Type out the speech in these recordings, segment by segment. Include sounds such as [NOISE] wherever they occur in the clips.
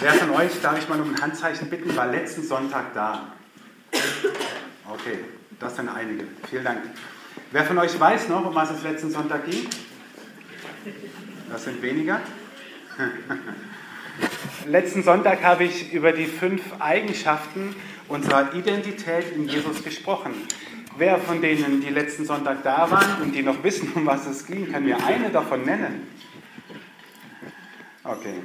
Wer von euch, darf ich mal um ein Handzeichen bitten, war letzten Sonntag da? Okay, das sind einige. Vielen Dank. Wer von euch weiß noch, um was es letzten Sonntag ging? Das sind weniger. [LAUGHS] letzten Sonntag habe ich über die fünf Eigenschaften unserer Identität in Jesus gesprochen. Wer von denen, die letzten Sonntag da waren und die noch wissen, um was es ging, kann mir eine davon nennen? Okay.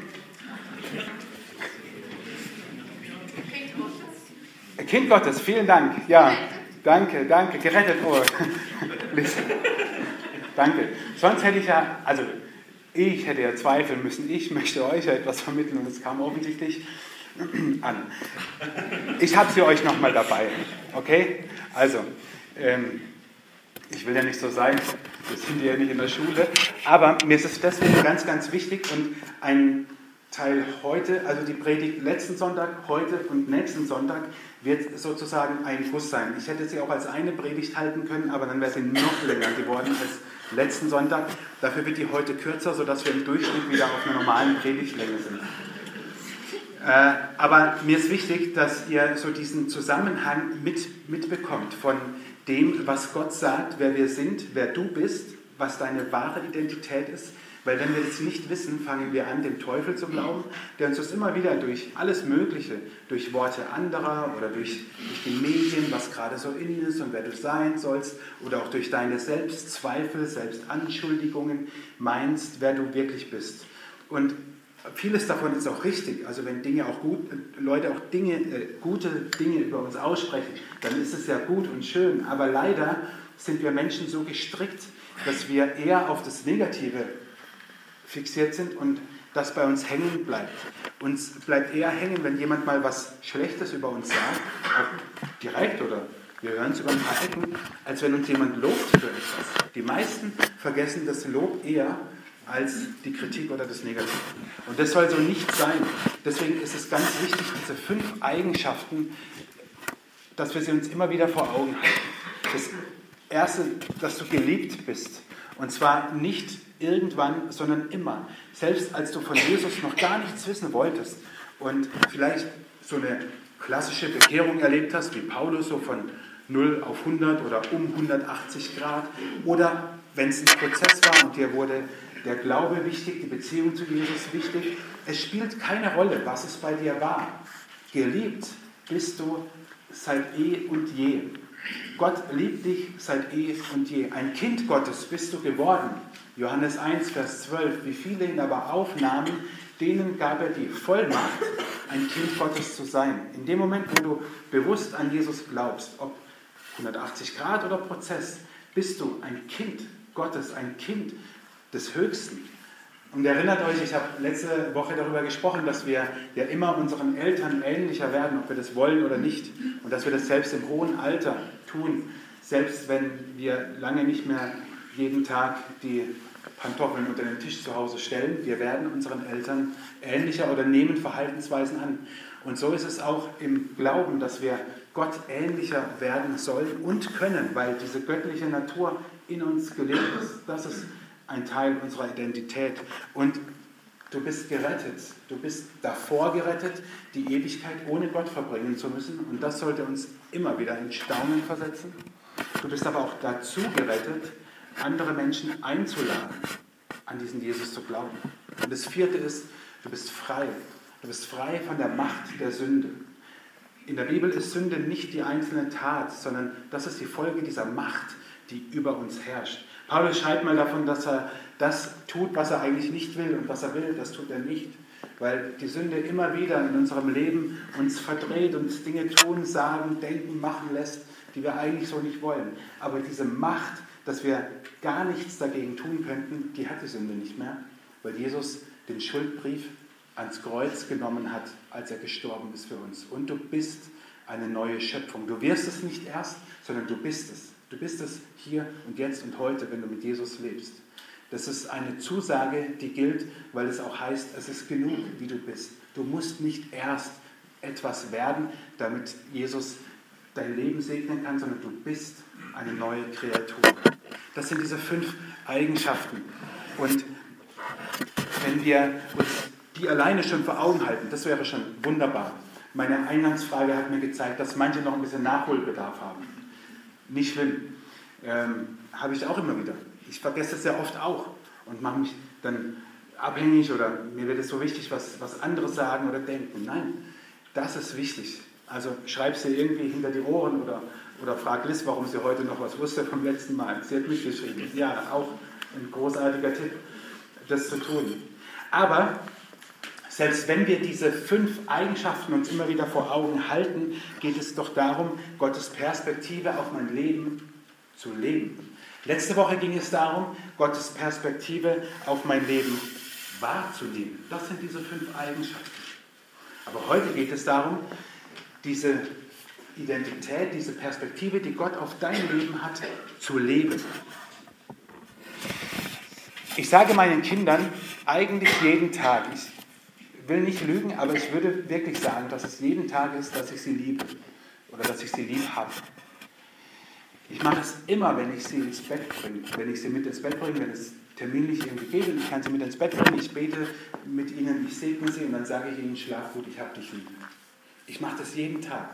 Kind Gottes, vielen Dank. Ja, danke, danke. Gerettet. Oh. [LAUGHS] danke. Sonst hätte ich ja, also ich hätte ja zweifeln müssen. Ich möchte euch ja etwas vermitteln und es kam offensichtlich [CLEARS THROAT] an. Ich habe sie euch nochmal dabei. Okay? Also, ähm, ich will ja nicht so sein, wir sind ja nicht in der Schule, aber mir ist es deswegen ganz, ganz wichtig und ein Teil heute, also die Predigt letzten Sonntag, heute und nächsten Sonntag, wird sozusagen ein Guss sein. Ich hätte sie auch als eine Predigt halten können, aber dann wäre sie noch länger geworden als letzten Sonntag. Dafür wird die heute kürzer, sodass wir im Durchschnitt wieder auf einer normalen Predigtlänge sind. Äh, aber mir ist wichtig, dass ihr so diesen Zusammenhang mit, mitbekommt von dem, was Gott sagt, wer wir sind, wer du bist, was deine wahre Identität ist, weil wenn wir das nicht wissen, fangen wir an, dem Teufel zu glauben, der uns das immer wieder durch alles Mögliche, durch Worte anderer oder durch, durch die Medien, was gerade so in ist und wer du sein sollst, oder auch durch deine Selbstzweifel, Selbstanschuldigungen meinst, wer du wirklich bist. Und vieles davon ist auch richtig. Also wenn Dinge auch gut, Leute auch Dinge, äh, gute Dinge über uns aussprechen, dann ist es ja gut und schön. Aber leider sind wir Menschen so gestrickt, dass wir eher auf das Negative fixiert sind und das bei uns hängen bleibt. Uns bleibt eher hängen, wenn jemand mal was Schlechtes über uns sagt, direkt oder wir hören es über ein paar Ecken, als wenn uns jemand lobt für etwas. Die meisten vergessen das Lob eher als die Kritik oder das Negative. Und das soll so nicht sein. Deswegen ist es ganz wichtig, diese fünf Eigenschaften, dass wir sie uns immer wieder vor Augen halten. Das erste, dass du geliebt bist. Und zwar nicht irgendwann, sondern immer. Selbst als du von Jesus noch gar nichts wissen wolltest und vielleicht so eine klassische Bekehrung erlebt hast, wie Paulus so von 0 auf 100 oder um 180 Grad, oder wenn es ein Prozess war und dir wurde der Glaube wichtig, die Beziehung zu Jesus wichtig, es spielt keine Rolle, was es bei dir war. Geliebt bist du seit eh und je. Gott liebt dich seit eh und je. Ein Kind Gottes bist du geworden. Johannes 1, Vers 12. Wie viele ihn aber aufnahmen, denen gab er die Vollmacht, ein Kind Gottes zu sein. In dem Moment, wo du bewusst an Jesus glaubst, ob 180 Grad oder Prozess, bist du ein Kind Gottes, ein Kind des Höchsten. Und erinnert euch, ich habe letzte Woche darüber gesprochen, dass wir ja immer unseren Eltern ähnlicher werden, ob wir das wollen oder nicht. Und dass wir das selbst im hohen Alter tun, selbst wenn wir lange nicht mehr jeden Tag die Pantoffeln unter den Tisch zu Hause stellen. Wir werden unseren Eltern ähnlicher oder nehmen Verhaltensweisen an. Und so ist es auch im Glauben, dass wir Gott ähnlicher werden sollen und können, weil diese göttliche Natur in uns gelebt ist. Das ist ein Teil unserer Identität. Und du bist gerettet. Du bist davor gerettet, die Ewigkeit ohne Gott verbringen zu müssen. Und das sollte uns immer wieder in Staunen versetzen. Du bist aber auch dazu gerettet, andere Menschen einzuladen, an diesen Jesus zu glauben. Und das vierte ist, du bist frei. Du bist frei von der Macht der Sünde. In der Bibel ist Sünde nicht die einzelne Tat, sondern das ist die Folge dieser Macht, die über uns herrscht. Paulus schreibt mal davon, dass er das tut, was er eigentlich nicht will und was er will, das tut er nicht. Weil die Sünde immer wieder in unserem Leben uns verdreht, uns Dinge tun, sagen, denken, machen lässt, die wir eigentlich so nicht wollen. Aber diese Macht, dass wir gar nichts dagegen tun könnten, die hat die Sünde nicht mehr, weil Jesus den Schuldbrief ans Kreuz genommen hat, als er gestorben ist für uns. Und du bist eine neue Schöpfung. Du wirst es nicht erst, sondern du bist es. Du bist es hier und jetzt und heute, wenn du mit Jesus lebst. Das ist eine Zusage, die gilt, weil es auch heißt, es ist genug, wie du bist. Du musst nicht erst etwas werden, damit Jesus dein Leben segnen kann, sondern du bist eine neue Kreatur. Das sind diese fünf Eigenschaften. Und wenn wir uns die alleine schon vor Augen halten, das wäre schon wunderbar. Meine Eingangsfrage hat mir gezeigt, dass manche noch ein bisschen Nachholbedarf haben. Nicht schlimm. Ähm, Habe ich auch immer wieder. Ich vergesse es sehr oft auch und mache mich dann abhängig oder mir wird es so wichtig, was, was andere sagen oder denken. Nein, das ist wichtig. Also schreib sie irgendwie hinter die Ohren oder, oder frag Liz, warum sie heute noch was wusste vom letzten Mal. Sie hat mitgeschrieben. Ja, auch ein großartiger Tipp, das zu tun. Aber selbst wenn wir diese fünf Eigenschaften uns immer wieder vor Augen halten, geht es doch darum, Gottes Perspektive auf mein Leben zu leben. Letzte Woche ging es darum, Gottes Perspektive auf mein Leben wahrzunehmen. Das sind diese fünf Eigenschaften. Aber heute geht es darum, diese Identität, diese Perspektive, die Gott auf dein Leben hat, zu leben. Ich sage meinen Kindern eigentlich jeden Tag, ich will nicht lügen, aber ich würde wirklich sagen, dass es jeden Tag ist, dass ich sie liebe oder dass ich sie lieb habe. Ich mache es immer, wenn ich sie ins Bett bringe, wenn ich sie mit ins Bett bringe, wenn es terminlich irgendwie geht und ich kann sie mit ins Bett bringen, ich bete mit ihnen, ich segne sie und dann sage ich ihnen, schlaf gut, ich habe dich lieb. Ich mache das jeden Tag.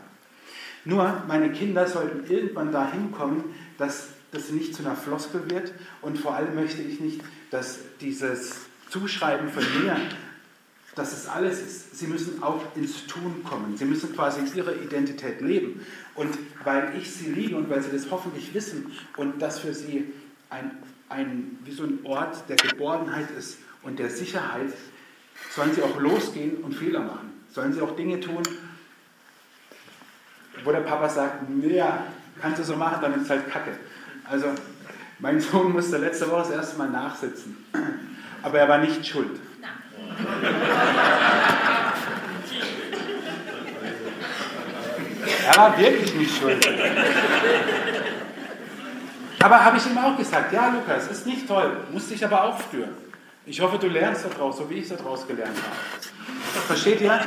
Nur, meine Kinder sollten irgendwann dahin kommen, dass das nicht zu einer Floskel wird und vor allem möchte ich nicht, dass dieses Zuschreiben von mir, dass es alles ist. Sie müssen auch ins Tun kommen. Sie müssen quasi ihre Identität leben. Und weil ich sie liebe und weil sie das hoffentlich wissen und das für sie ein, ein, wie so ein Ort der Geborgenheit ist und der Sicherheit, sollen sie auch losgehen und Fehler machen. Sollen sie auch Dinge tun, wo der Papa sagt, naja, kannst du so machen, dann ist es halt Kacke. Also mein Sohn musste letzte Woche das erste Mal nachsitzen, aber er war nicht schuld. Er war wirklich nicht schuld. Aber habe ich ihm auch gesagt, ja Lukas, ist nicht toll, musste ich aber auch führen. Ich hoffe, du lernst daraus, so wie ich daraus gelernt habe. Versteht ihr?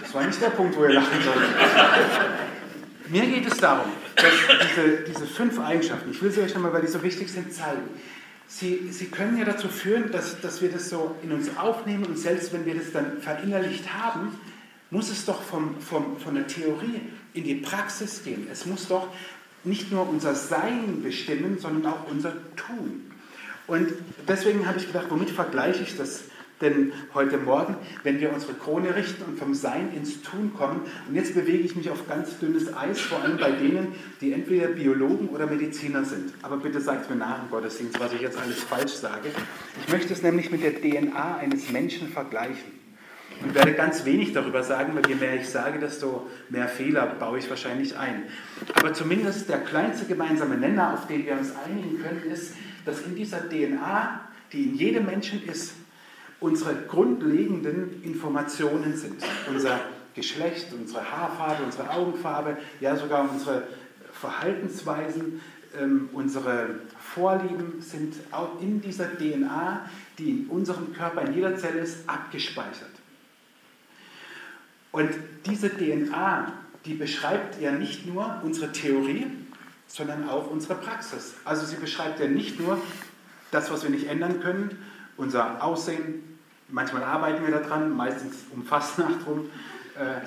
Das war nicht der Punkt, wo ihr lachen solltet. Mir geht es darum, dass diese, diese fünf Eigenschaften, ich will sie euch nochmal, weil die so wichtig sind, zeigen. Sie, sie können ja dazu führen, dass, dass wir das so in uns aufnehmen und selbst wenn wir das dann verinnerlicht haben, muss es doch vom, vom, von der Theorie in die Praxis gehen. Es muss doch nicht nur unser Sein bestimmen, sondern auch unser Tun. Und deswegen habe ich gedacht, womit vergleiche ich das denn heute Morgen, wenn wir unsere Krone richten und vom Sein ins Tun kommen? Und jetzt bewege ich mich auf ganz dünnes Eis, vor allem bei denen, die entweder Biologen oder Mediziner sind. Aber bitte sagt mir nach im Gottesdienst, was ich jetzt alles falsch sage. Ich möchte es nämlich mit der DNA eines Menschen vergleichen. Und werde ganz wenig darüber sagen, weil je mehr ich sage, desto mehr Fehler baue ich wahrscheinlich ein. Aber zumindest der kleinste gemeinsame Nenner, auf den wir uns einigen können, ist, dass in dieser DNA, die in jedem Menschen ist, unsere grundlegenden Informationen sind. Unser Geschlecht, unsere Haarfarbe, unsere Augenfarbe, ja sogar unsere Verhaltensweisen, ähm, unsere Vorlieben sind auch in dieser DNA, die in unserem Körper in jeder Zelle ist, abgespeichert. Und diese DNA, die beschreibt ja nicht nur unsere Theorie, sondern auch unsere Praxis. Also sie beschreibt ja nicht nur das, was wir nicht ändern können, unser Aussehen, manchmal arbeiten wir daran, meistens um Fastnacht rum, äh,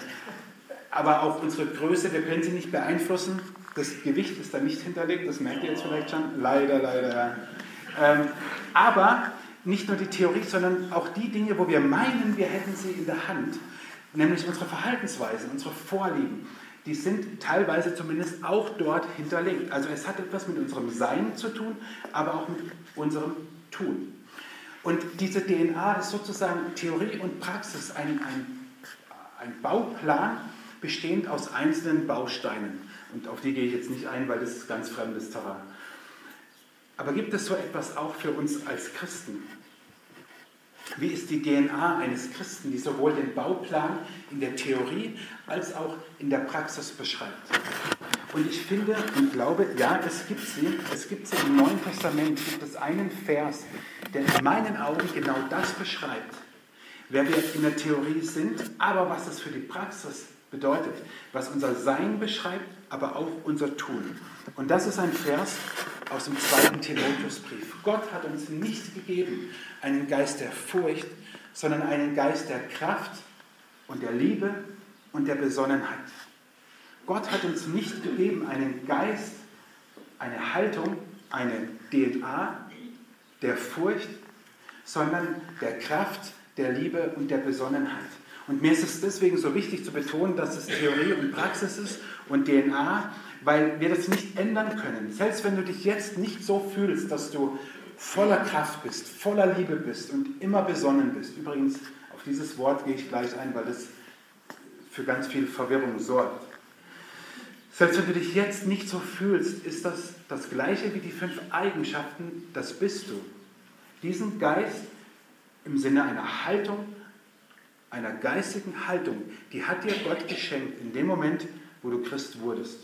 aber auch unsere Größe, wir können sie nicht beeinflussen. Das Gewicht ist da nicht hinterlegt, das merkt ihr jetzt vielleicht schon. Leider, leider. Ähm, aber nicht nur die Theorie, sondern auch die Dinge, wo wir meinen, wir hätten sie in der Hand, nämlich unsere Verhaltensweisen, unsere Vorlieben, die sind teilweise zumindest auch dort hinterlegt. Also es hat etwas mit unserem Sein zu tun, aber auch mit unserem Tun. Und diese DNA ist sozusagen Theorie und Praxis, ein, ein, ein Bauplan bestehend aus einzelnen Bausteinen. Und auf die gehe ich jetzt nicht ein, weil das ist ganz fremdes Terrain. Aber gibt es so etwas auch für uns als Christen? Wie ist die DNA eines Christen, die sowohl den Bauplan in der Theorie als auch in der Praxis beschreibt? Und ich finde und glaube, ja, es gibt sie. Es gibt sie im Neuen Testament. Gibt es einen Vers, der in meinen Augen genau das beschreibt. Wer wir in der Theorie sind, aber was es für die Praxis bedeutet. Was unser Sein beschreibt, aber auch unser Tun. Und das ist ein Vers aus dem zweiten Timotheusbrief. Gott hat uns nicht gegeben einen Geist der Furcht, sondern einen Geist der Kraft und der Liebe und der Besonnenheit. Gott hat uns nicht gegeben einen Geist, eine Haltung, eine DNA der Furcht, sondern der Kraft, der Liebe und der Besonnenheit. Und mir ist es deswegen so wichtig zu betonen, dass es Theorie und Praxis ist und DNA, weil wir das nicht ändern können. Selbst wenn du dich jetzt nicht so fühlst, dass du voller Kraft bist, voller Liebe bist und immer besonnen bist. Übrigens, auf dieses Wort gehe ich gleich ein, weil das für ganz viel Verwirrung sorgt. Selbst wenn du dich jetzt nicht so fühlst, ist das das gleiche wie die fünf Eigenschaften, das bist du. Diesen Geist im Sinne einer Haltung, einer geistigen Haltung, die hat dir Gott geschenkt in dem Moment, wo du Christ wurdest.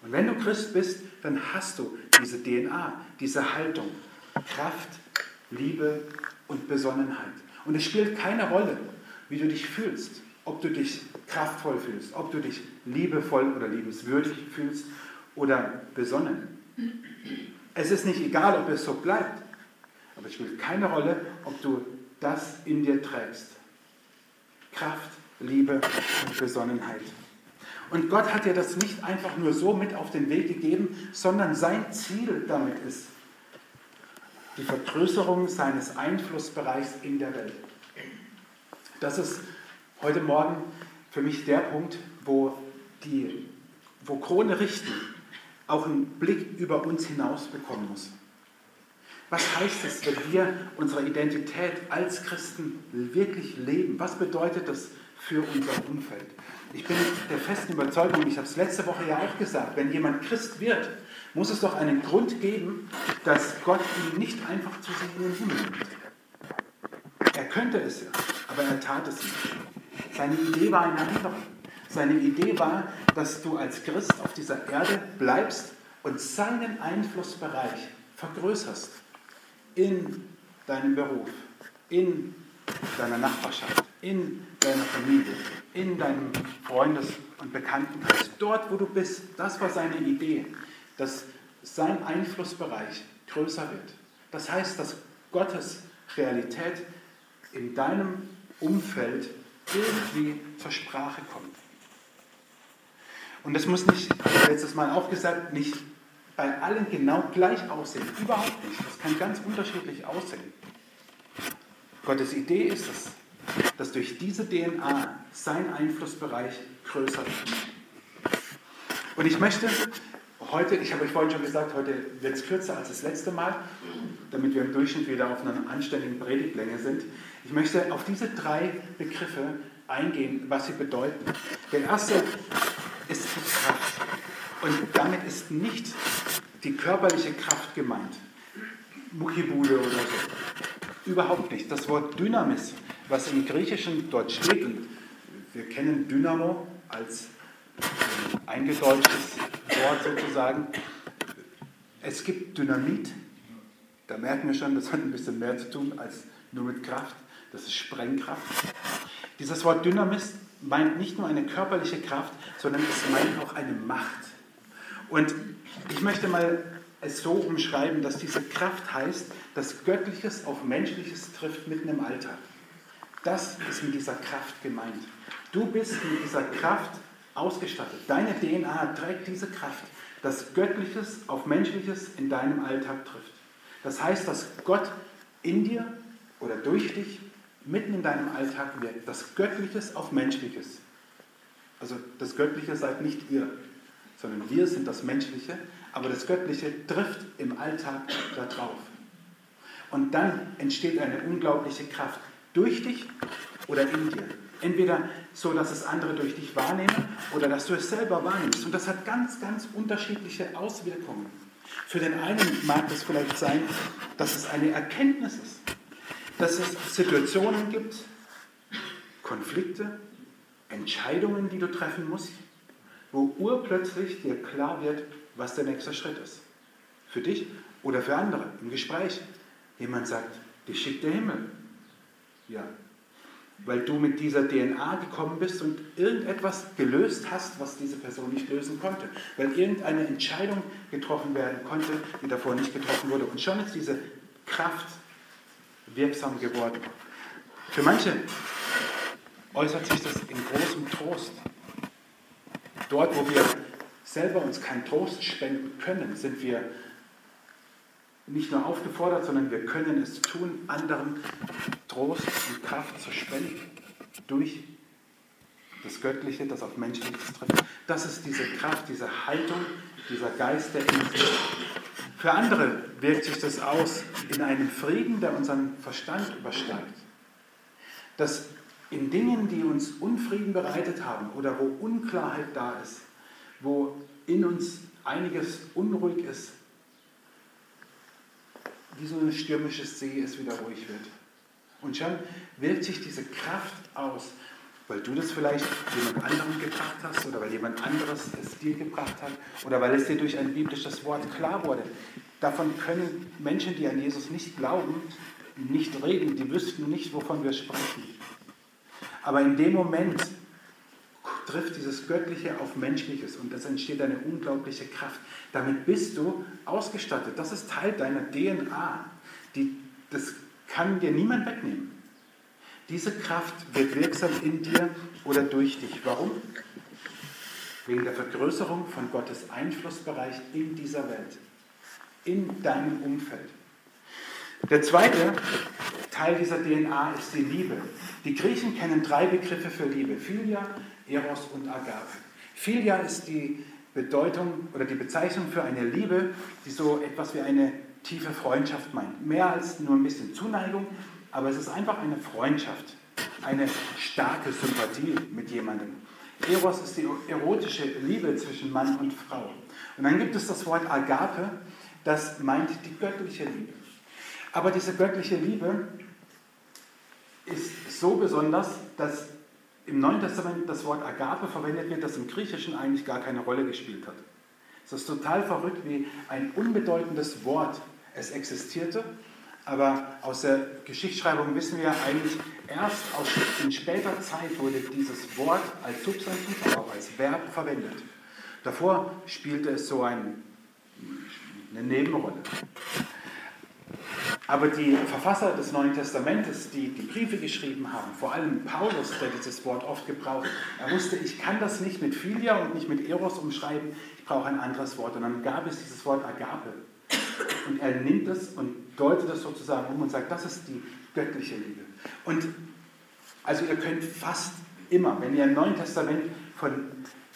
Und wenn du Christ bist, dann hast du diese DNA, diese Haltung, Kraft, Liebe und Besonnenheit. Und es spielt keine Rolle, wie du dich fühlst, ob du dich kraftvoll fühlst, ob du dich liebevoll oder liebenswürdig fühlst oder besonnen. Es ist nicht egal, ob es so bleibt, aber es spielt keine Rolle, ob du das in dir trägst. Kraft, Liebe und Besonnenheit. Und Gott hat dir das nicht einfach nur so mit auf den Weg gegeben, sondern sein Ziel damit ist die Vergrößerung seines Einflussbereichs in der Welt. Das ist heute Morgen für mich der Punkt, wo, die, wo Krone richten auch einen Blick über uns hinaus bekommen muss. Was heißt es, wenn wir unsere Identität als Christen wirklich leben? Was bedeutet das für unser Umfeld? Ich bin der festen Überzeugung, ich habe es letzte Woche ja auch gesagt, wenn jemand Christ wird, muss es doch einen Grund geben, dass Gott ihn nicht einfach zu sich in den Himmel nimmt. Er könnte es ja, aber er tat es nicht. Seine Idee war eine andere. Seine Idee war, dass du als Christ auf dieser Erde bleibst und seinen Einflussbereich vergrößerst in deinem Beruf, in deiner Nachbarschaft, in deiner Familie, in deinem Freundes- und Bekanntenkreis, dort wo du bist. Das war seine Idee, dass sein Einflussbereich größer wird. Das heißt, dass Gottes Realität in deinem Umfeld irgendwie zur Sprache kommt. Und das muss nicht, letztes Mal auch gesagt, nicht bei allen genau gleich aussehen. Überhaupt nicht. Das kann ganz unterschiedlich aussehen. Gottes Idee ist es, dass durch diese DNA sein Einflussbereich größer wird. Und ich möchte heute, ich habe euch vorhin schon gesagt, heute wird es kürzer als das letzte Mal, damit wir im Durchschnitt wieder auf einer anständigen Predigtlänge sind. Ich möchte auf diese drei Begriffe eingehen, was sie bedeuten. Der erste ist die Kraft. Und damit ist nicht die körperliche Kraft gemeint. Muckibude oder so. Überhaupt nicht. Das Wort Dynamis was im Griechischen dort steht, und wir kennen Dynamo als eingedeutschtes Wort sozusagen. Es gibt Dynamit, da merken wir schon, das hat ein bisschen mehr zu tun als nur mit Kraft, das ist Sprengkraft. Dieses Wort Dynamis meint nicht nur eine körperliche Kraft, sondern es meint auch eine Macht. Und ich möchte mal es so umschreiben, dass diese Kraft heißt, dass Göttliches auf Menschliches trifft mitten im Alltag. Das ist mit dieser Kraft gemeint. Du bist mit dieser Kraft ausgestattet. Deine DNA trägt diese Kraft, dass Göttliches auf Menschliches in deinem Alltag trifft. Das heißt, dass Gott in dir oder durch dich mitten in deinem Alltag wirkt. Das Göttliches auf Menschliches. Also das Göttliche seid nicht ihr, sondern wir sind das Menschliche, aber das Göttliche trifft im Alltag darauf. Und dann entsteht eine unglaubliche Kraft durch dich oder in dir. Entweder so, dass es andere durch dich wahrnehmen oder dass du es selber wahrnimmst. Und das hat ganz, ganz unterschiedliche Auswirkungen. Für den einen mag es vielleicht sein, dass es eine Erkenntnis ist, dass es Situationen gibt, Konflikte, Entscheidungen, die du treffen musst, wo urplötzlich dir klar wird, was der nächste Schritt ist. Für dich oder für andere im Gespräch. Jemand sagt, dich schickt der Himmel. Ja. Weil du mit dieser DNA gekommen bist und irgendetwas gelöst hast, was diese Person nicht lösen konnte. Weil irgendeine Entscheidung getroffen werden konnte, die davor nicht getroffen wurde. Und schon ist diese Kraft wirksam geworden. Für manche äußert sich das in großem Trost. Dort, wo wir selber uns keinen Trost spenden können, sind wir nicht nur aufgefordert, sondern wir können es tun, anderen Trost und Kraft zu spenden durch das Göttliche, das auf Menschliches trifft. Das ist diese Kraft, diese Haltung, dieser Geist, der in uns ist. Für andere wirkt sich das aus in einem Frieden, der unseren Verstand übersteigt. Dass in Dingen, die uns Unfrieden bereitet haben oder wo Unklarheit da ist, wo in uns einiges unruhig ist, wie so ein stürmisches See es wieder ruhig wird. Und schon wirkt sich diese Kraft aus, weil du das vielleicht jemand anderem gebracht hast oder weil jemand anderes es dir gebracht hat oder weil es dir durch ein biblisches Wort klar wurde. Davon können Menschen, die an Jesus nicht glauben, nicht reden. Die wüssten nicht, wovon wir sprechen. Aber in dem Moment trifft dieses Göttliche auf Menschliches und es entsteht eine unglaubliche Kraft. Damit bist du ausgestattet. Das ist Teil deiner DNA. Die, das kann dir niemand wegnehmen. Diese Kraft wird wirksam in dir oder durch dich. Warum? Wegen der Vergrößerung von Gottes Einflussbereich in dieser Welt, in deinem Umfeld. Der zweite Teil dieser DNA ist die Liebe. Die Griechen kennen drei Begriffe für Liebe: Philia, Eros und Agape. Philia ist die Bedeutung oder die Bezeichnung für eine Liebe, die so etwas wie eine tiefe Freundschaft meint. Mehr als nur ein bisschen Zuneigung, aber es ist einfach eine Freundschaft, eine starke Sympathie mit jemandem. Eros ist die erotische Liebe zwischen Mann und Frau. Und dann gibt es das Wort Agape, das meint die göttliche Liebe. Aber diese göttliche Liebe ist so besonders, dass im Neuen Testament das Wort Agape verwendet wird, das im Griechischen eigentlich gar keine Rolle gespielt hat. Es ist total verrückt, wie ein unbedeutendes Wort es existierte, aber aus der Geschichtsschreibung wissen wir eigentlich, erst aus, in später Zeit wurde dieses Wort als Substantiv, aber auch als Verb verwendet. Davor spielte es so ein, eine Nebenrolle. Aber die Verfasser des Neuen Testamentes, die die Briefe geschrieben haben, vor allem Paulus, der dieses Wort oft gebraucht, er wusste, ich kann das nicht mit Philia und nicht mit Eros umschreiben, ich brauche ein anderes Wort. Und dann gab es dieses Wort Agape. Und er nimmt es und deutet es sozusagen um und sagt, das ist die göttliche Liebe. Und also ihr könnt fast immer, wenn ihr im Neuen Testament von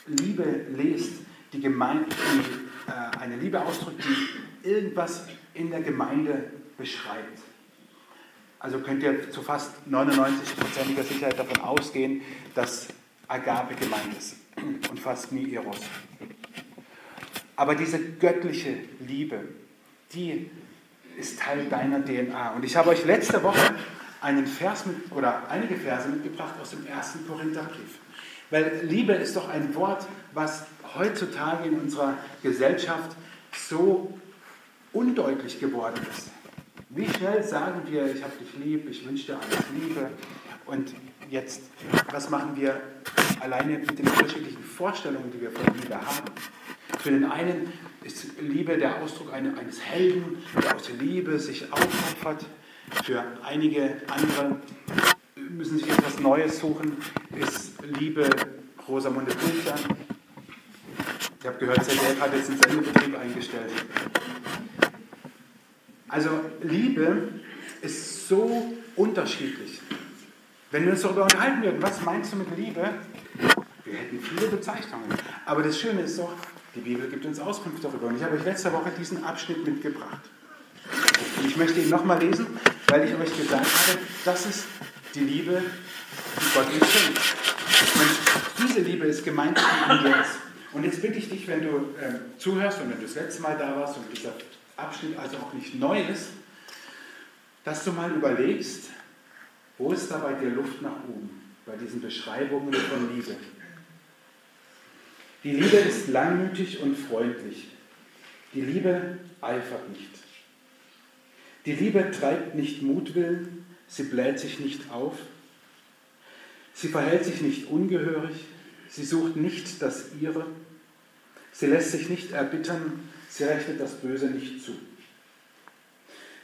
Liebe lest, die Gemeinde, die, äh, eine Liebe ausdrückt, die irgendwas in der Gemeinde beschreibt. Also könnt ihr zu fast 99%iger Sicherheit davon ausgehen, dass Agape gemeint ist und fast nie Eros. Aber diese göttliche Liebe, die ist Teil deiner DNA. Und ich habe euch letzte Woche einen Vers mit, oder einige Verse mitgebracht aus dem ersten Korintherbrief. Weil Liebe ist doch ein Wort, was heutzutage in unserer Gesellschaft so undeutlich geworden ist. Wie schnell sagen wir, ich habe dich lieb, ich wünsche dir alles Liebe. Und jetzt, was machen wir alleine mit den unterschiedlichen Vorstellungen, die wir von Liebe haben? Für den einen ist Liebe der Ausdruck eines Helden, der aus Liebe sich aufopfert. Für einige andere müssen sich etwas Neues suchen, ist Liebe Rosamunde Pilcher. Ich habe gehört, ZDF hat jetzt einen Sendebetrieb eingestellt. Also Liebe ist so unterschiedlich. Wenn wir uns darüber unterhalten würden, was meinst du mit Liebe? Wir hätten viele Bezeichnungen. Aber das Schöne ist doch, die Bibel gibt uns Auskunft darüber. Und ich habe euch letzte Woche diesen Abschnitt mitgebracht. Und ich möchte ihn nochmal lesen, weil ich euch gesagt habe, das ist die Liebe, die Gott uns schenkt. Und diese Liebe ist gemeint, in ist. Und jetzt bitte ich dich, wenn du äh, zuhörst und wenn du das letzte Mal da warst und dieser Abschnitt also auch nicht neu ist, dass du mal überlegst, wo ist da bei dir Luft nach oben, bei diesen Beschreibungen von Liebe. Die Liebe ist langmütig und freundlich. Die Liebe eifert nicht. Die Liebe treibt nicht Mutwillen, sie bläht sich nicht auf. Sie verhält sich nicht ungehörig, sie sucht nicht das Ihre. Sie lässt sich nicht erbittern, sie rechnet das Böse nicht zu.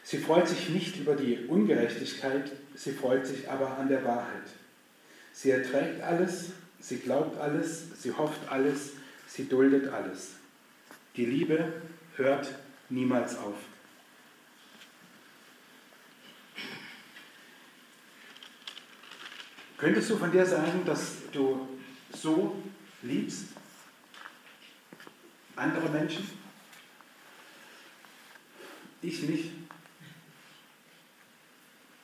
Sie freut sich nicht über die Ungerechtigkeit, sie freut sich aber an der Wahrheit. Sie erträgt alles, sie glaubt alles, sie hofft alles, sie duldet alles. Die Liebe hört niemals auf. Könntest du von dir sagen, dass du so liebst? Andere Menschen? Ich nicht.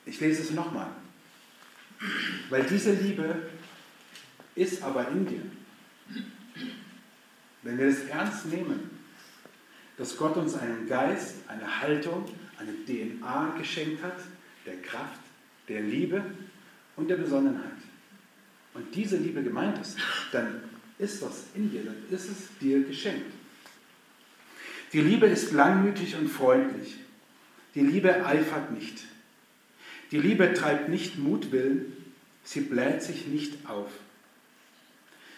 Ich lese es nochmal. Weil diese Liebe ist aber in dir. Wenn wir es ernst nehmen, dass Gott uns einen Geist, eine Haltung, eine DNA geschenkt hat, der Kraft, der Liebe und der Besonnenheit. Und diese Liebe gemeint ist, dann ist das in dir, dann ist es dir geschenkt. Die Liebe ist langmütig und freundlich. Die Liebe eifert nicht. Die Liebe treibt nicht Mutwillen, sie bläht sich nicht auf.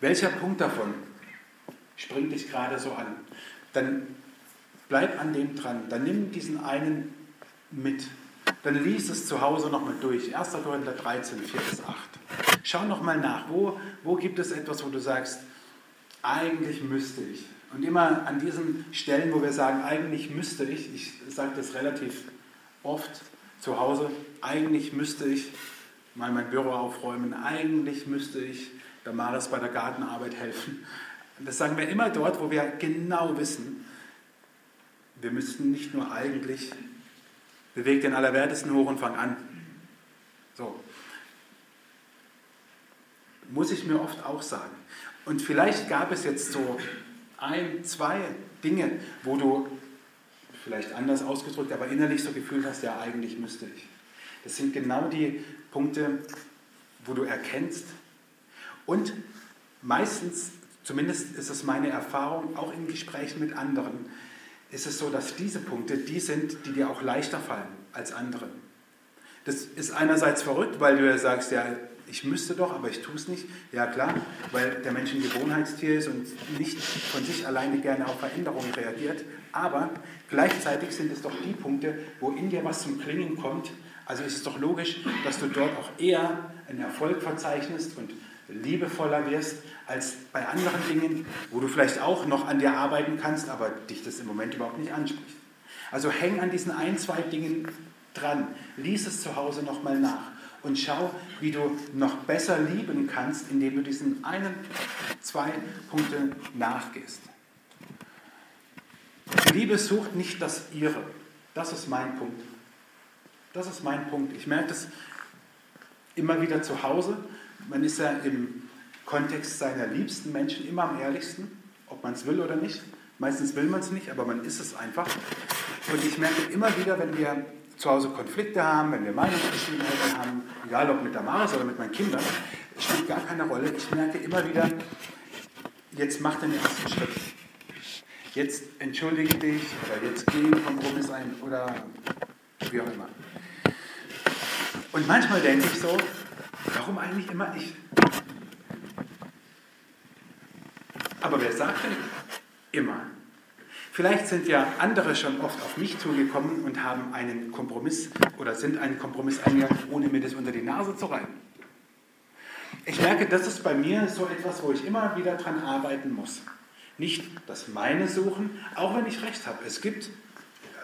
Welcher Punkt davon springt dich gerade so an? Dann bleib an dem dran. Dann nimm diesen einen mit. Dann lies es zu Hause nochmal durch. 1. Korinther 13, 4 bis 8. Schau nochmal nach. Wo, wo gibt es etwas, wo du sagst, eigentlich müsste ich. Und immer an diesen Stellen, wo wir sagen, eigentlich müsste ich, ich sage das relativ oft zu Hause, eigentlich müsste ich mal mein Büro aufräumen, eigentlich müsste ich der Maris bei der Gartenarbeit helfen. Das sagen wir immer dort, wo wir genau wissen, wir müssten nicht nur eigentlich, bewegt den Allerwertesten hoch und fang an. So. Muss ich mir oft auch sagen. Und vielleicht gab es jetzt so ein, zwei Dinge, wo du vielleicht anders ausgedrückt, aber innerlich so gefühlt hast, ja, eigentlich müsste ich. Das sind genau die Punkte, wo du erkennst, und meistens, zumindest ist es meine Erfahrung, auch in Gesprächen mit anderen, ist es so, dass diese Punkte die sind, die dir auch leichter fallen als andere. Das ist einerseits verrückt, weil du ja sagst, ja, ich müsste doch, aber ich tue es nicht. Ja klar, weil der Mensch ein Gewohnheitstier ist und nicht von sich alleine gerne auf Veränderungen reagiert. Aber gleichzeitig sind es doch die Punkte, wo in dir was zum Klingen kommt. Also ist es doch logisch, dass du dort auch eher einen Erfolg verzeichnest und liebevoller wirst als bei anderen Dingen, wo du vielleicht auch noch an dir arbeiten kannst, aber dich das im Moment überhaupt nicht anspricht. Also häng an diesen ein, zwei Dingen dran, lies es zu Hause nochmal nach und schau, wie du noch besser lieben kannst, indem du diesen einen, zwei Punkte nachgehst. Liebe sucht nicht das Ihre. Das ist mein Punkt. Das ist mein Punkt. Ich merke das immer wieder zu Hause, man ist ja im Kontext seiner liebsten Menschen immer am ehrlichsten, ob man es will oder nicht. Meistens will man es nicht, aber man ist es einfach. Und ich merke immer wieder, wenn wir zu Hause Konflikte haben, wenn wir Meinungsverschiedenheiten haben, egal ob mit der Maris oder mit meinen Kindern, spielt gar keine Rolle. Ich merke immer wieder, jetzt mach den ersten Schritt. Jetzt entschuldige dich oder jetzt geh einen Kompromiss ein oder wie auch immer. Und manchmal denke ich so, Warum eigentlich immer ich? Aber wer sagt denn immer? Vielleicht sind ja andere schon oft auf mich zugekommen und haben einen Kompromiss oder sind einen Kompromiss eingegangen, ohne mir das unter die Nase zu reiben. Ich merke, das ist bei mir so etwas, wo ich immer wieder dran arbeiten muss. Nicht das meine suchen, auch wenn ich recht habe. Es gibt,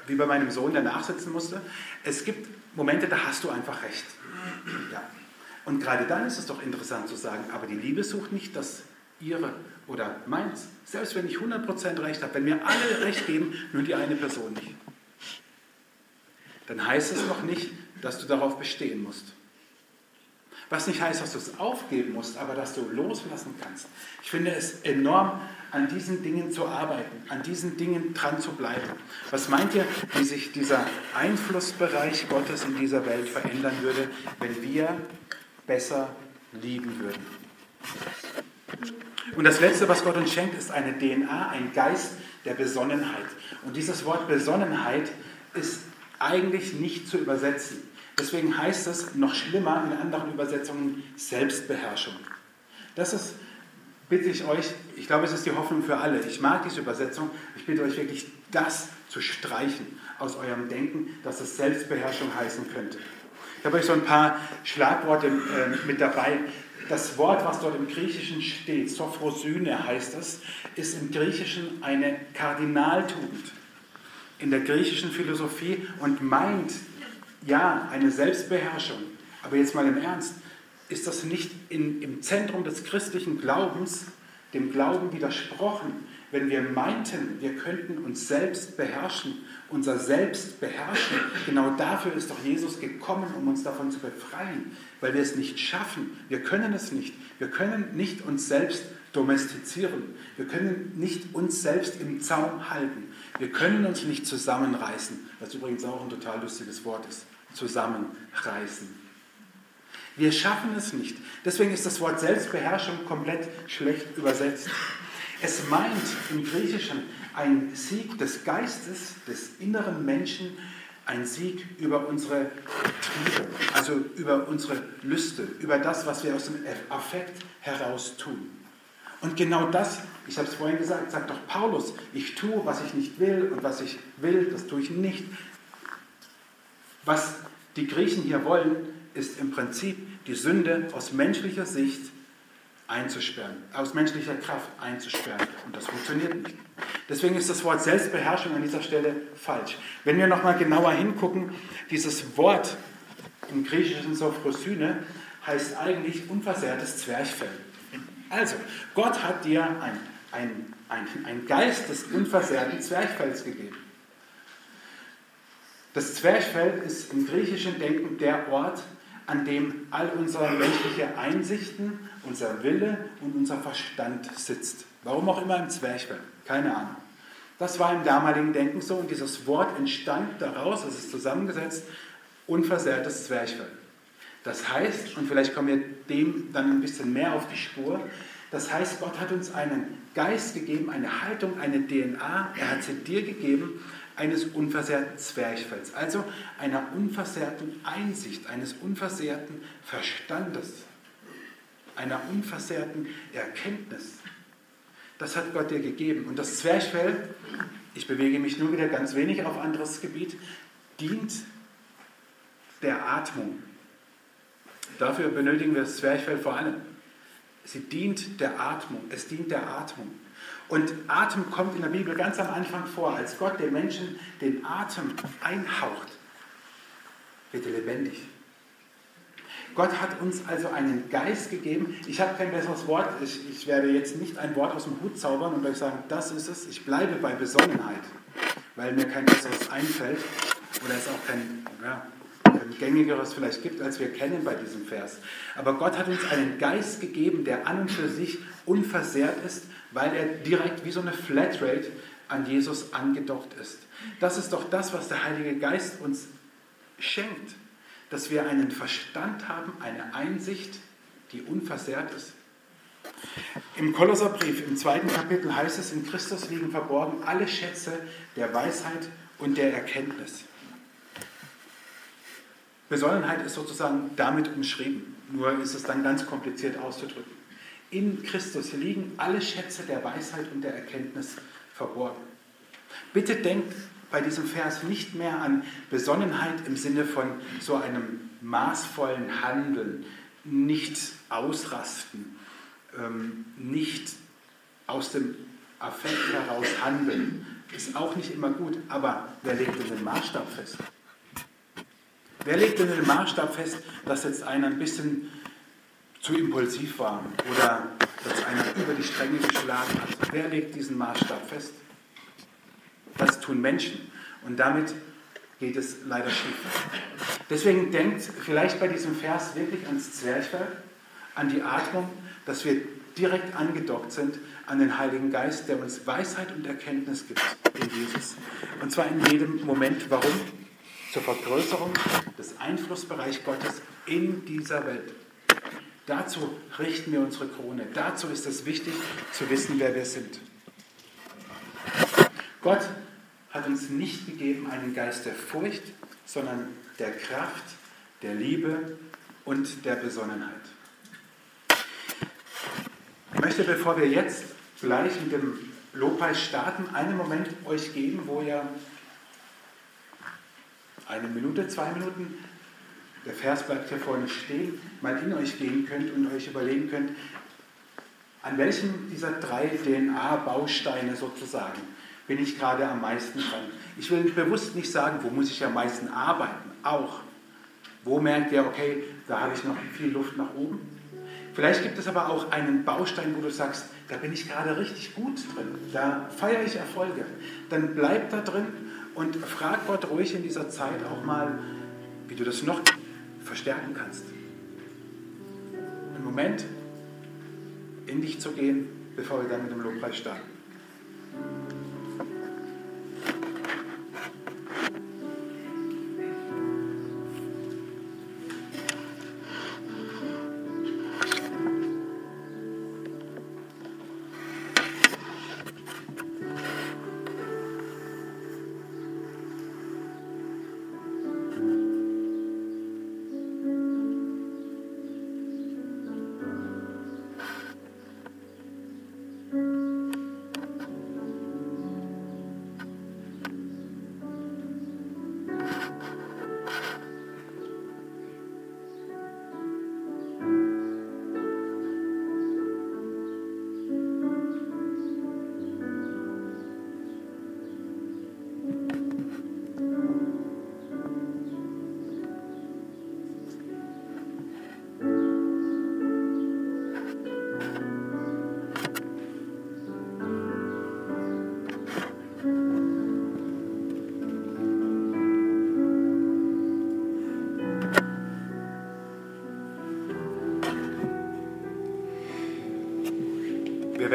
wie bei meinem Sohn, der nachsitzen musste, es gibt Momente, da hast du einfach recht. Ja, und gerade dann ist es doch interessant zu sagen, aber die Liebe sucht nicht das ihre oder meins. Selbst wenn ich 100% recht habe, wenn mir alle recht geben, nur die eine Person nicht. Dann heißt es noch nicht, dass du darauf bestehen musst. Was nicht heißt, dass du es aufgeben musst, aber dass du loslassen kannst. Ich finde es enorm, an diesen Dingen zu arbeiten, an diesen Dingen dran zu bleiben. Was meint ihr, wie sich dieser Einflussbereich Gottes in dieser Welt verändern würde, wenn wir besser lieben würden? Und das Letzte, was Gott uns schenkt, ist eine DNA, ein Geist der Besonnenheit. Und dieses Wort Besonnenheit ist eigentlich nicht zu übersetzen. Deswegen heißt es noch schlimmer in anderen Übersetzungen Selbstbeherrschung. Das ist, bitte ich euch, ich glaube, es ist die Hoffnung für alle. Ich mag diese Übersetzung. Ich bitte euch wirklich, das zu streichen aus eurem Denken, dass es Selbstbeherrschung heißen könnte. Ich habe euch so ein paar Schlagworte äh, mit dabei. Das Wort, was dort im Griechischen steht, Sophrosyne heißt es, ist im Griechischen eine Kardinaltugend in der griechischen Philosophie und meint, ja, eine Selbstbeherrschung. Aber jetzt mal im Ernst, ist das nicht in, im Zentrum des christlichen Glaubens, dem Glauben widersprochen, wenn wir meinten, wir könnten uns selbst beherrschen, unser Selbst beherrschen. Genau dafür ist doch Jesus gekommen, um uns davon zu befreien, weil wir es nicht schaffen. Wir können es nicht. Wir können nicht uns selbst domestizieren. Wir können nicht uns selbst im Zaum halten. Wir können uns nicht zusammenreißen, was übrigens auch ein total lustiges Wort ist. Zusammenreißen. Wir schaffen es nicht. Deswegen ist das Wort Selbstbeherrschung komplett schlecht übersetzt. Es meint im Griechischen ein Sieg des Geistes, des inneren Menschen, ein Sieg über unsere Triebe, also über unsere Lüste, über das, was wir aus dem Affekt heraus tun. Und genau das, ich habe es vorhin gesagt, sagt doch Paulus, ich tue, was ich nicht will und was ich will, das tue ich nicht. Was die Griechen hier wollen, ist im Prinzip die Sünde aus menschlicher Sicht einzusperren, aus menschlicher Kraft einzusperren. Und das funktioniert nicht. Deswegen ist das Wort Selbstbeherrschung an dieser Stelle falsch. Wenn wir nochmal genauer hingucken, dieses Wort im griechischen Sophrosyne heißt eigentlich unversehrtes Zwerchfell. Also, Gott hat dir ein, ein, ein, ein Geist des unversehrten Zwerchfells gegeben. Das Zwerchfell ist im griechischen Denken der Ort, an dem all unsere menschliche Einsichten, unser Wille und unser Verstand sitzt. Warum auch immer im Zwerchfell, keine Ahnung. Das war im damaligen Denken so und dieses Wort entstand daraus, es ist zusammengesetzt, unversehrtes Zwerchfell. Das heißt, und vielleicht kommen wir dem dann ein bisschen mehr auf die Spur, das heißt, Gott hat uns einen Geist gegeben, eine Haltung, eine DNA, er hat sie dir gegeben, eines unversehrten Zwerchfells, also einer unversehrten Einsicht, eines unversehrten Verstandes, einer unversehrten Erkenntnis. Das hat Gott dir gegeben. Und das Zwerchfell, ich bewege mich nur wieder ganz wenig auf anderes Gebiet, dient der Atmung. Dafür benötigen wir das Zwerchfell vor allem. Sie dient der Atmung. Es dient der Atmung. Und Atem kommt in der Bibel ganz am Anfang vor, als Gott den Menschen den Atem einhaucht, wird er lebendig. Gott hat uns also einen Geist gegeben. Ich habe kein besseres Wort. Ich, ich, werde jetzt nicht ein Wort aus dem Hut zaubern und euch sagen, das ist es. Ich bleibe bei Besonnenheit, weil mir kein besseres einfällt oder es auch kein, ja, kein gängigeres vielleicht gibt, als wir kennen bei diesem Vers. Aber Gott hat uns einen Geist gegeben, der an und für sich unversehrt ist weil er direkt wie so eine Flatrate an Jesus angedockt ist. Das ist doch das, was der Heilige Geist uns schenkt, dass wir einen Verstand haben, eine Einsicht, die unversehrt ist. Im Kolosserbrief im zweiten Kapitel heißt es, in Christus liegen verborgen alle Schätze der Weisheit und der Erkenntnis. Besonnenheit ist sozusagen damit umschrieben, nur ist es dann ganz kompliziert auszudrücken in Christus liegen alle Schätze der Weisheit und der Erkenntnis verborgen. Bitte denkt bei diesem Vers nicht mehr an Besonnenheit im Sinne von so einem maßvollen Handeln, nicht ausrasten, ähm, nicht aus dem Affekt heraus handeln. Ist auch nicht immer gut, aber wer legt denn den Maßstab fest? Wer legt denn den Maßstab fest, dass jetzt einer ein bisschen zu impulsiv war oder dass einer über die Stränge geschlagen hat. Wer legt diesen Maßstab fest? Das tun Menschen. Und damit geht es leider schief. Deswegen denkt vielleicht bei diesem Vers wirklich ans Zwerchfell, an die Atmung, dass wir direkt angedockt sind an den Heiligen Geist, der uns Weisheit und Erkenntnis gibt in Jesus. Und zwar in jedem Moment. Warum? Zur Vergrößerung des Einflussbereichs Gottes in dieser Welt. Dazu richten wir unsere Krone. Dazu ist es wichtig zu wissen, wer wir sind. Gott hat uns nicht gegeben einen Geist der Furcht, sondern der Kraft, der Liebe und der Besonnenheit. Ich möchte, bevor wir jetzt gleich mit dem Lobpreis starten, einen Moment euch geben, wo ihr eine Minute, zwei Minuten, der Vers bleibt hier vorne stehen, mal in euch gehen könnt und euch überlegen könnt, an welchem dieser drei DNA-Bausteine sozusagen bin ich gerade am meisten dran. Ich will bewusst nicht sagen, wo muss ich am meisten arbeiten, auch. Wo merkt ihr, okay, da habe ich noch viel Luft nach oben? Vielleicht gibt es aber auch einen Baustein, wo du sagst, da bin ich gerade richtig gut drin, da feiere ich Erfolge. Dann bleib da drin und frag Gott ruhig in dieser Zeit auch mal, wie du das noch verstärken kannst. Einen Moment in dich zu gehen, bevor wir dann mit dem Lobpreis starten.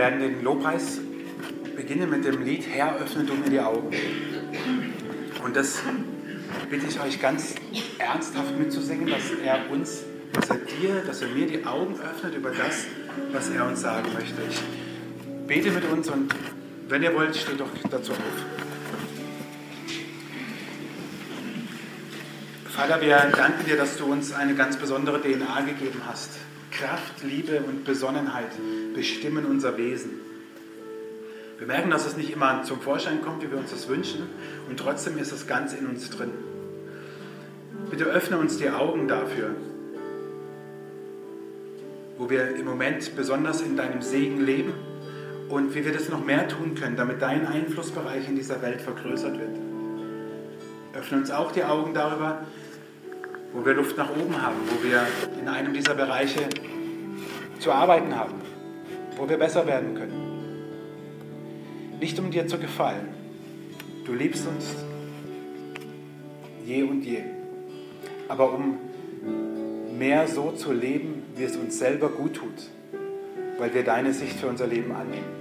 Werden den Lobpreis beginnen mit dem Lied Herr, öffne du mir die Augen. Und das bitte ich euch ganz ernsthaft mitzusingen, dass er uns, dass er dir, dass er mir die Augen öffnet über das, was er uns sagen möchte. Ich bete mit uns und wenn ihr wollt, steht doch dazu auf. Vater, wir danken dir, dass du uns eine ganz besondere DNA gegeben hast. Kraft, Liebe und Besonnenheit bestimmen unser Wesen. Wir merken, dass es nicht immer zum Vorschein kommt, wie wir uns das wünschen, und trotzdem ist es ganz in uns drin. Bitte öffne uns die Augen dafür, wo wir im Moment besonders in deinem Segen leben und wie wir das noch mehr tun können, damit dein Einflussbereich in dieser Welt vergrößert wird. Öffne uns auch die Augen darüber, wo wir Luft nach oben haben, wo wir in einem dieser Bereiche zu arbeiten haben, wo wir besser werden können. Nicht um dir zu gefallen. Du liebst uns je und je. Aber um mehr so zu leben, wie es uns selber gut tut, weil wir deine Sicht für unser Leben annehmen.